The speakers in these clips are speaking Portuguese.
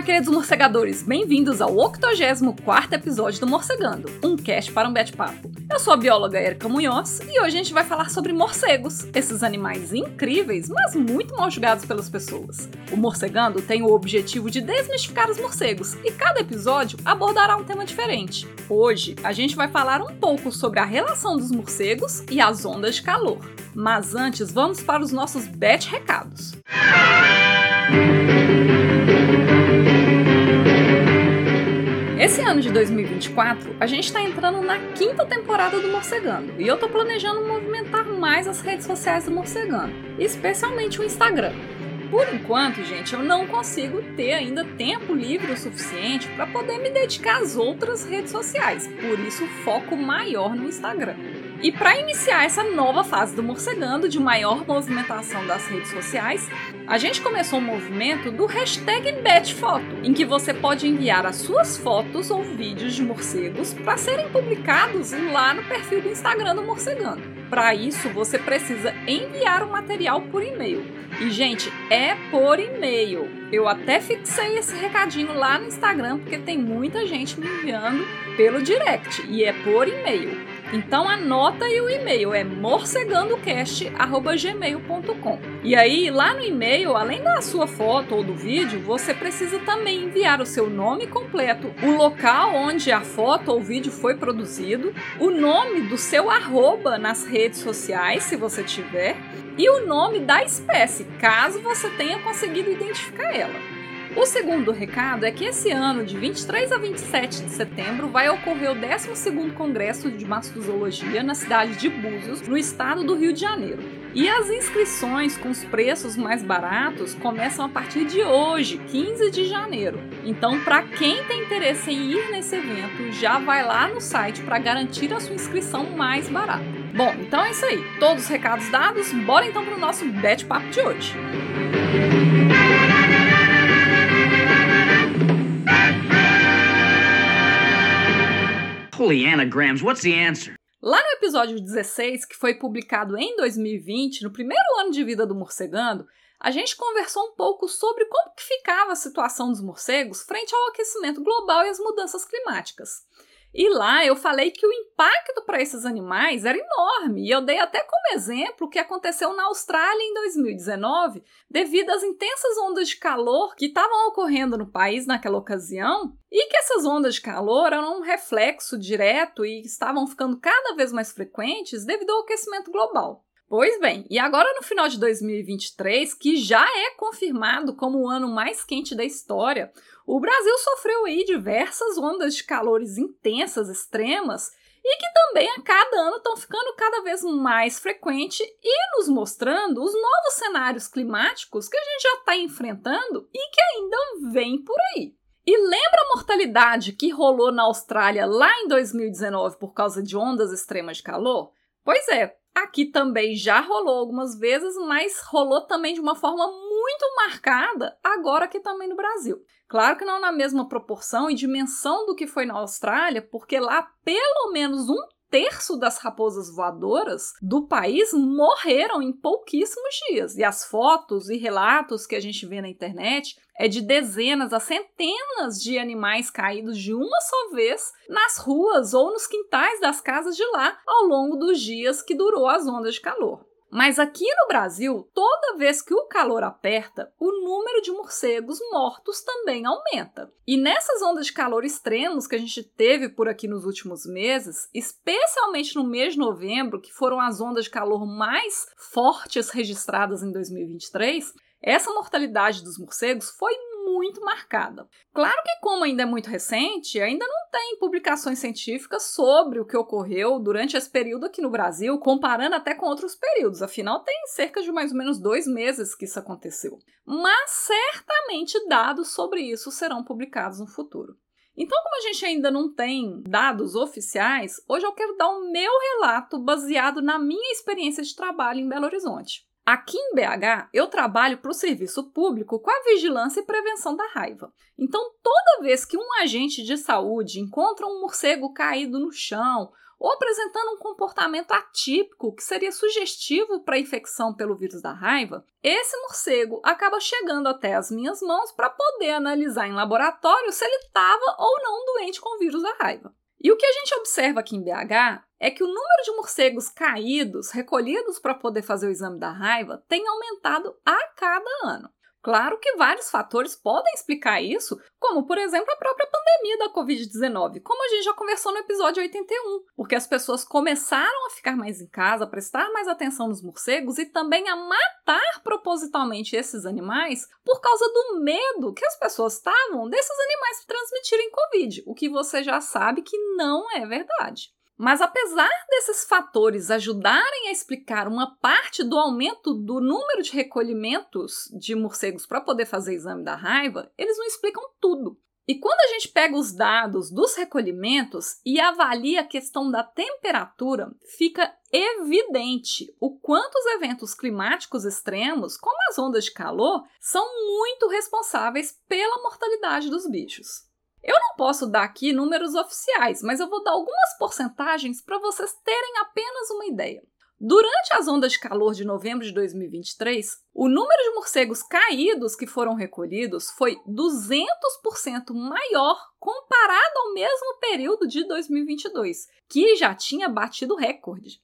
Olá, queridos morcegadores! Bem-vindos ao 84 episódio do Morcegando, um cast para um bate-papo. Eu sou a bióloga Erika Munhoz e hoje a gente vai falar sobre morcegos, esses animais incríveis, mas muito mal julgados pelas pessoas. O Morcegando tem o objetivo de desmistificar os morcegos e cada episódio abordará um tema diferente. Hoje a gente vai falar um pouco sobre a relação dos morcegos e as ondas de calor. Mas antes, vamos para os nossos bet recados. Esse ano de 2024, a gente está entrando na quinta temporada do Morcegando e eu tô planejando movimentar mais as redes sociais do Morcegando, especialmente o Instagram. Por enquanto, gente, eu não consigo ter ainda tempo livre o suficiente para poder me dedicar às outras redes sociais, por isso foco maior no Instagram. E para iniciar essa nova fase do Morcegando, de maior movimentação das redes sociais, a gente começou um movimento do hashtag BetFoto, em que você pode enviar as suas fotos ou vídeos de morcegos para serem publicados lá no perfil do Instagram do Morcegando. Para isso, você precisa enviar o material por e-mail. E, gente, é por e-mail. Eu até fixei esse recadinho lá no Instagram, porque tem muita gente me enviando pelo direct, e é por e-mail. Então anota aí o e-mail, é morcegandocast@gmail.com. E aí, lá no e-mail, além da sua foto ou do vídeo, você precisa também enviar o seu nome completo, o local onde a foto ou vídeo foi produzido, o nome do seu arroba nas redes sociais, se você tiver, e o nome da espécie, caso você tenha conseguido identificar ela. O segundo recado é que esse ano, de 23 a 27 de setembro, vai ocorrer o 12º Congresso de Mastozoologia na cidade de Búzios, no estado do Rio de Janeiro. E as inscrições com os preços mais baratos começam a partir de hoje, 15 de janeiro. Então, para quem tem interesse em ir nesse evento, já vai lá no site para garantir a sua inscrição mais barata. Bom, então é isso aí. Todos os recados dados, bora então para o nosso bate-papo de hoje. Holy anagrams, what's the answer? Lá no episódio 16, que foi publicado em 2020, no primeiro ano de vida do morcegando, a gente conversou um pouco sobre como que ficava a situação dos morcegos frente ao aquecimento global e as mudanças climáticas. E lá eu falei que o impacto para esses animais era enorme, e eu dei até como exemplo o que aconteceu na Austrália em 2019, devido às intensas ondas de calor que estavam ocorrendo no país naquela ocasião, e que essas ondas de calor eram um reflexo direto e estavam ficando cada vez mais frequentes devido ao aquecimento global. Pois bem, e agora no final de 2023, que já é confirmado como o ano mais quente da história, o Brasil sofreu aí diversas ondas de calores intensas, extremas, e que também a cada ano estão ficando cada vez mais frequente e nos mostrando os novos cenários climáticos que a gente já está enfrentando e que ainda vem por aí. E lembra a mortalidade que rolou na Austrália lá em 2019 por causa de ondas extremas de calor? Pois é, Aqui também já rolou algumas vezes, mas rolou também de uma forma muito marcada, agora aqui também no Brasil. Claro que não na mesma proporção e dimensão do que foi na Austrália, porque lá pelo menos um terço das raposas voadoras do país morreram em pouquíssimos dias. E as fotos e relatos que a gente vê na internet é de dezenas a centenas de animais caídos de uma só vez nas ruas ou nos quintais das casas de lá ao longo dos dias que durou as ondas de calor. Mas aqui no Brasil, toda vez que o calor aperta, o número de morcegos mortos também aumenta. E nessas ondas de calor extremos que a gente teve por aqui nos últimos meses, especialmente no mês de novembro, que foram as ondas de calor mais fortes registradas em 2023, essa mortalidade dos morcegos foi muito marcada. Claro que, como ainda é muito recente, ainda não tem publicações científicas sobre o que ocorreu durante esse período aqui no Brasil, comparando até com outros períodos. Afinal, tem cerca de mais ou menos dois meses que isso aconteceu. Mas certamente dados sobre isso serão publicados no futuro. Então, como a gente ainda não tem dados oficiais, hoje eu quero dar o meu relato baseado na minha experiência de trabalho em Belo Horizonte. Aqui em BH, eu trabalho para o serviço público com a vigilância e prevenção da raiva. Então, toda vez que um agente de saúde encontra um morcego caído no chão ou apresentando um comportamento atípico que seria sugestivo para a infecção pelo vírus da raiva, esse morcego acaba chegando até as minhas mãos para poder analisar em laboratório se ele estava ou não doente com o vírus da raiva. E o que a gente observa aqui em BH é que o número de morcegos caídos, recolhidos para poder fazer o exame da raiva, tem aumentado a cada ano. Claro que vários fatores podem explicar isso, como por exemplo a própria pandemia da Covid-19, como a gente já conversou no episódio 81, porque as pessoas começaram a ficar mais em casa, a prestar mais atenção nos morcegos e também a matar propositalmente esses animais por causa do medo que as pessoas estavam desses animais transmitirem Covid, o que você já sabe que não é verdade. Mas apesar desses fatores ajudarem a explicar uma parte do aumento do número de recolhimentos de morcegos para poder fazer exame da raiva, eles não explicam tudo. E quando a gente pega os dados dos recolhimentos e avalia a questão da temperatura, fica evidente o quanto os eventos climáticos extremos, como as ondas de calor, são muito responsáveis pela mortalidade dos bichos. Eu não posso dar aqui números oficiais, mas eu vou dar algumas porcentagens para vocês terem apenas uma ideia. Durante as ondas de calor de novembro de 2023, o número de morcegos caídos que foram recolhidos foi 200% maior comparado ao mesmo período de 2022, que já tinha batido recorde.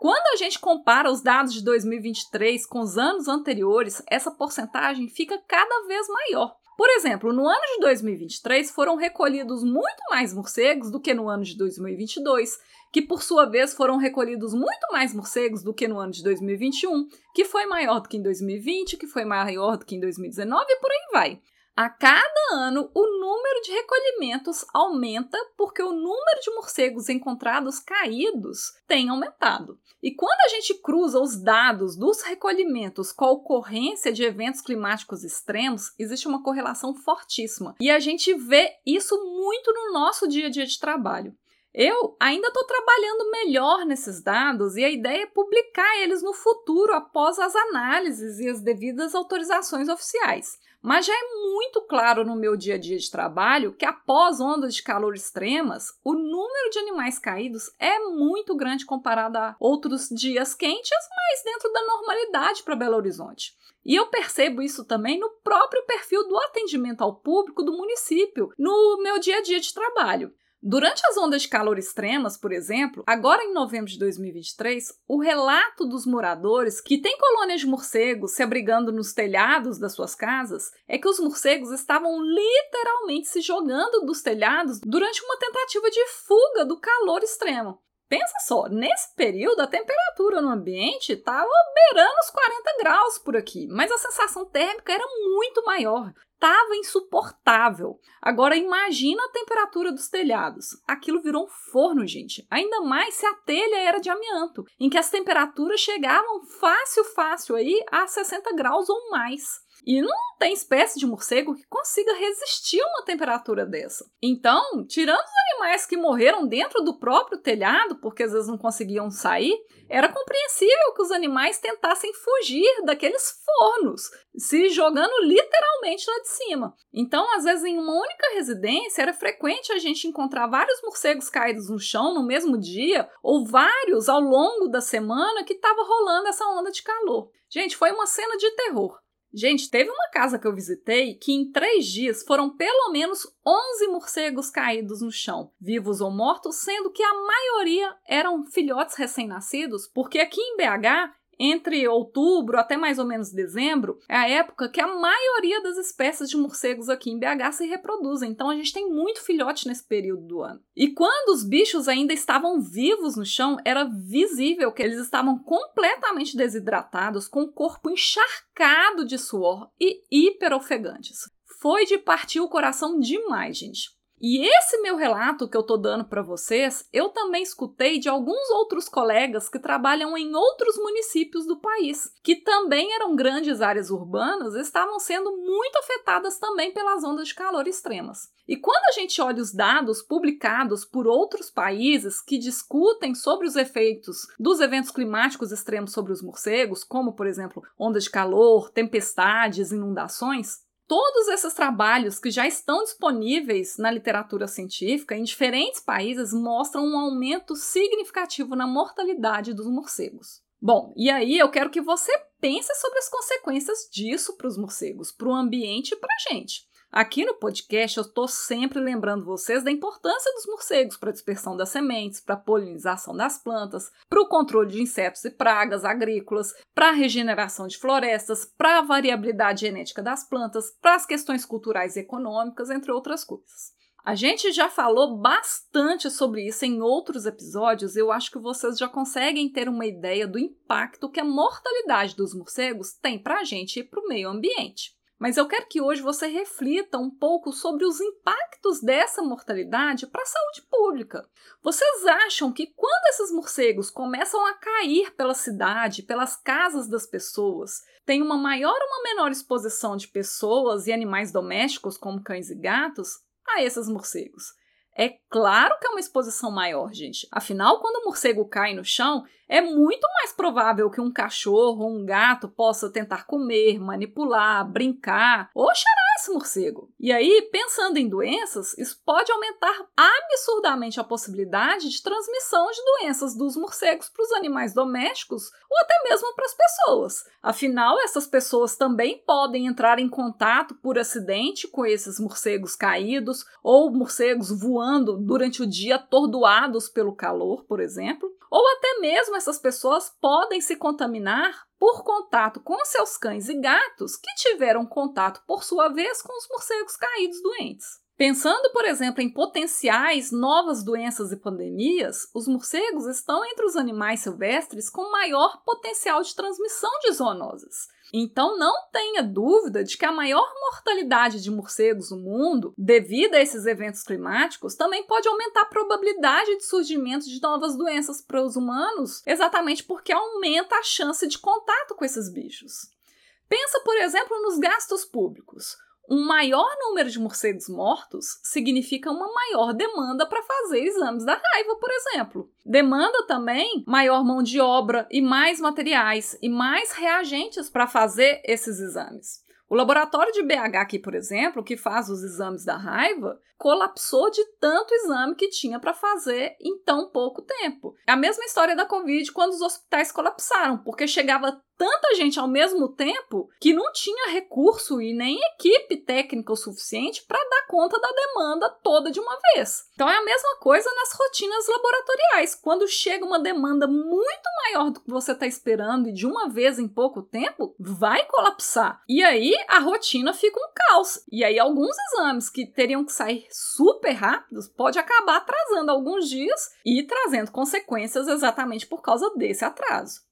Quando a gente compara os dados de 2023 com os anos anteriores, essa porcentagem fica cada vez maior. Por exemplo, no ano de 2023 foram recolhidos muito mais morcegos do que no ano de 2022, que por sua vez foram recolhidos muito mais morcegos do que no ano de 2021, que foi maior do que em 2020, que foi maior do que em 2019 e por aí vai. A cada ano, o número de recolhimentos aumenta porque o número de morcegos encontrados caídos tem aumentado. E quando a gente cruza os dados dos recolhimentos com a ocorrência de eventos climáticos extremos, existe uma correlação fortíssima. E a gente vê isso muito no nosso dia a dia de trabalho. Eu ainda estou trabalhando melhor nesses dados e a ideia é publicar eles no futuro após as análises e as devidas autorizações oficiais. Mas já é muito claro no meu dia a dia de trabalho que após ondas de calor extremas, o número de animais caídos é muito grande comparado a outros dias quentes, mas dentro da normalidade para Belo Horizonte. E eu percebo isso também no próprio perfil do atendimento ao público do município, no meu dia a dia de trabalho. Durante as ondas de calor extremas, por exemplo, agora em novembro de 2023, o relato dos moradores que têm colônias de morcegos se abrigando nos telhados das suas casas é que os morcegos estavam literalmente se jogando dos telhados durante uma tentativa de fuga do calor extremo. Pensa só, nesse período a temperatura no ambiente estava beirando os 40 graus por aqui, mas a sensação térmica era muito maior estava insuportável. Agora imagina a temperatura dos telhados. Aquilo virou um forno, gente. Ainda mais se a telha era de amianto, em que as temperaturas chegavam fácil, fácil aí a 60 graus ou mais. E não tem espécie de morcego que consiga resistir a uma temperatura dessa. Então, tirando os animais que morreram dentro do próprio telhado, porque às vezes não conseguiam sair, era compreensível que os animais tentassem fugir daqueles fornos, se jogando literalmente lá de cima. Então, às vezes, em uma única residência, era frequente a gente encontrar vários morcegos caídos no chão no mesmo dia, ou vários ao longo da semana que estava rolando essa onda de calor. Gente, foi uma cena de terror. Gente, teve uma casa que eu visitei que em três dias foram pelo menos 11 morcegos caídos no chão, vivos ou mortos, sendo que a maioria eram filhotes recém-nascidos, porque aqui em BH entre outubro até mais ou menos dezembro, é a época que a maioria das espécies de morcegos aqui em BH se reproduzem. Então a gente tem muito filhote nesse período do ano. E quando os bichos ainda estavam vivos no chão, era visível que eles estavam completamente desidratados, com o corpo encharcado de suor e hiperofegantes. Foi de partir o coração demais, gente. E esse meu relato que eu tô dando para vocês, eu também escutei de alguns outros colegas que trabalham em outros municípios do país, que também eram grandes áreas urbanas estavam sendo muito afetadas também pelas ondas de calor extremas. E quando a gente olha os dados publicados por outros países que discutem sobre os efeitos dos eventos climáticos extremos sobre os morcegos, como por exemplo ondas de calor, tempestades, inundações, todos esses trabalhos que já estão disponíveis na literatura científica em diferentes países mostram um aumento significativo na mortalidade dos morcegos. Bom, e aí eu quero que você pense sobre as consequências disso para os morcegos, para o ambiente e para a gente. Aqui no podcast eu estou sempre lembrando vocês da importância dos morcegos para a dispersão das sementes, para a polinização das plantas, para o controle de insetos e pragas agrícolas, para a regeneração de florestas, para a variabilidade genética das plantas, para as questões culturais e econômicas, entre outras coisas. A gente já falou bastante sobre isso em outros episódios, eu acho que vocês já conseguem ter uma ideia do impacto que a mortalidade dos morcegos tem para a gente e para o meio ambiente. Mas eu quero que hoje você reflita um pouco sobre os impactos dessa mortalidade para a saúde pública. Vocês acham que quando esses morcegos começam a cair pela cidade, pelas casas das pessoas, tem uma maior ou uma menor exposição de pessoas e animais domésticos, como cães e gatos, a esses morcegos? É claro que é uma exposição maior, gente. Afinal, quando o morcego cai no chão, é muito mais provável que um cachorro ou um gato possa tentar comer, manipular, brincar ou cheirar esse morcego. E aí, pensando em doenças, isso pode aumentar absurdamente a possibilidade de transmissão de doenças dos morcegos para os animais domésticos ou até mesmo para as pessoas. Afinal, essas pessoas também podem entrar em contato por acidente com esses morcegos caídos ou morcegos voando durante o dia atordoados pelo calor, por exemplo, ou até mesmo essas pessoas podem se contaminar por contato com seus cães e gatos que tiveram contato, por sua vez, com os morcegos caídos doentes. Pensando, por exemplo, em potenciais novas doenças e pandemias, os morcegos estão entre os animais silvestres com maior potencial de transmissão de zoonoses. Então não tenha dúvida de que a maior mortalidade de morcegos no mundo, devido a esses eventos climáticos, também pode aumentar a probabilidade de surgimento de novas doenças para os humanos, exatamente porque aumenta a chance de contato com esses bichos. Pensa, por exemplo, nos gastos públicos. Um maior número de morcegos mortos significa uma maior demanda para fazer exames da raiva, por exemplo. Demanda também maior mão de obra e mais materiais e mais reagentes para fazer esses exames. O laboratório de BH aqui, por exemplo, que faz os exames da raiva, colapsou de tanto exame que tinha para fazer em tão pouco tempo. É a mesma história da Covid quando os hospitais colapsaram, porque chegava tanta gente ao mesmo tempo que não tinha recurso e nem equipe técnica o suficiente para dar conta da demanda toda de uma vez. Então é a mesma coisa nas rotinas laboratoriais. Quando chega uma demanda muito maior do que você está esperando e de uma vez em pouco tempo, vai colapsar. E aí a rotina fica um caos. E aí alguns exames que teriam que sair super rápidos pode acabar atrasando alguns dias e trazendo consequências exatamente por causa desse atraso.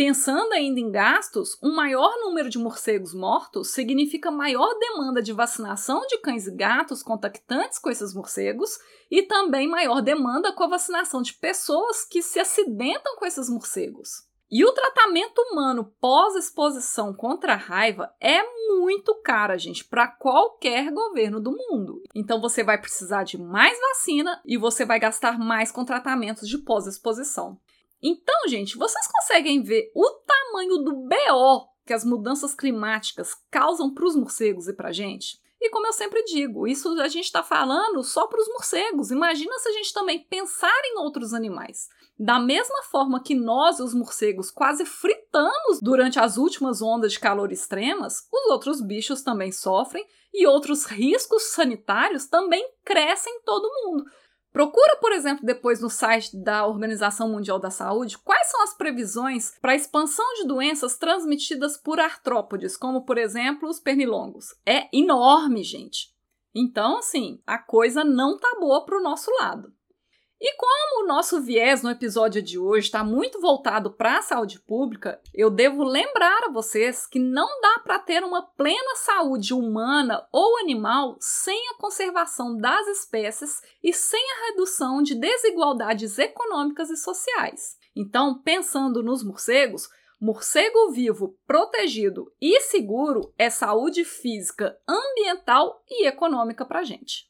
Pensando ainda em gastos, um maior número de morcegos mortos significa maior demanda de vacinação de cães e gatos contactantes com esses morcegos e também maior demanda com a vacinação de pessoas que se acidentam com esses morcegos. E o tratamento humano pós-exposição contra a raiva é muito caro, gente, para qualquer governo do mundo. Então você vai precisar de mais vacina e você vai gastar mais com tratamentos de pós-exposição. Então, gente, vocês conseguem ver o tamanho do BO que as mudanças climáticas causam para os morcegos e para a gente? E como eu sempre digo, isso a gente está falando só para os morcegos. Imagina se a gente também pensar em outros animais. Da mesma forma que nós, os morcegos, quase fritamos durante as últimas ondas de calor extremas, os outros bichos também sofrem e outros riscos sanitários também crescem em todo mundo. Procura, por exemplo, depois no site da Organização Mundial da Saúde quais são as previsões para a expansão de doenças transmitidas por artrópodes, como por exemplo os pernilongos. É enorme, gente. Então, assim, a coisa não tá boa para o nosso lado. E como o nosso viés no episódio de hoje está muito voltado para a saúde pública, eu devo lembrar a vocês que não dá para ter uma plena saúde humana ou animal sem a conservação das espécies e sem a redução de desigualdades econômicas e sociais. Então, pensando nos morcegos, Morcego vivo, protegido e seguro é saúde física, ambiental e econômica para gente.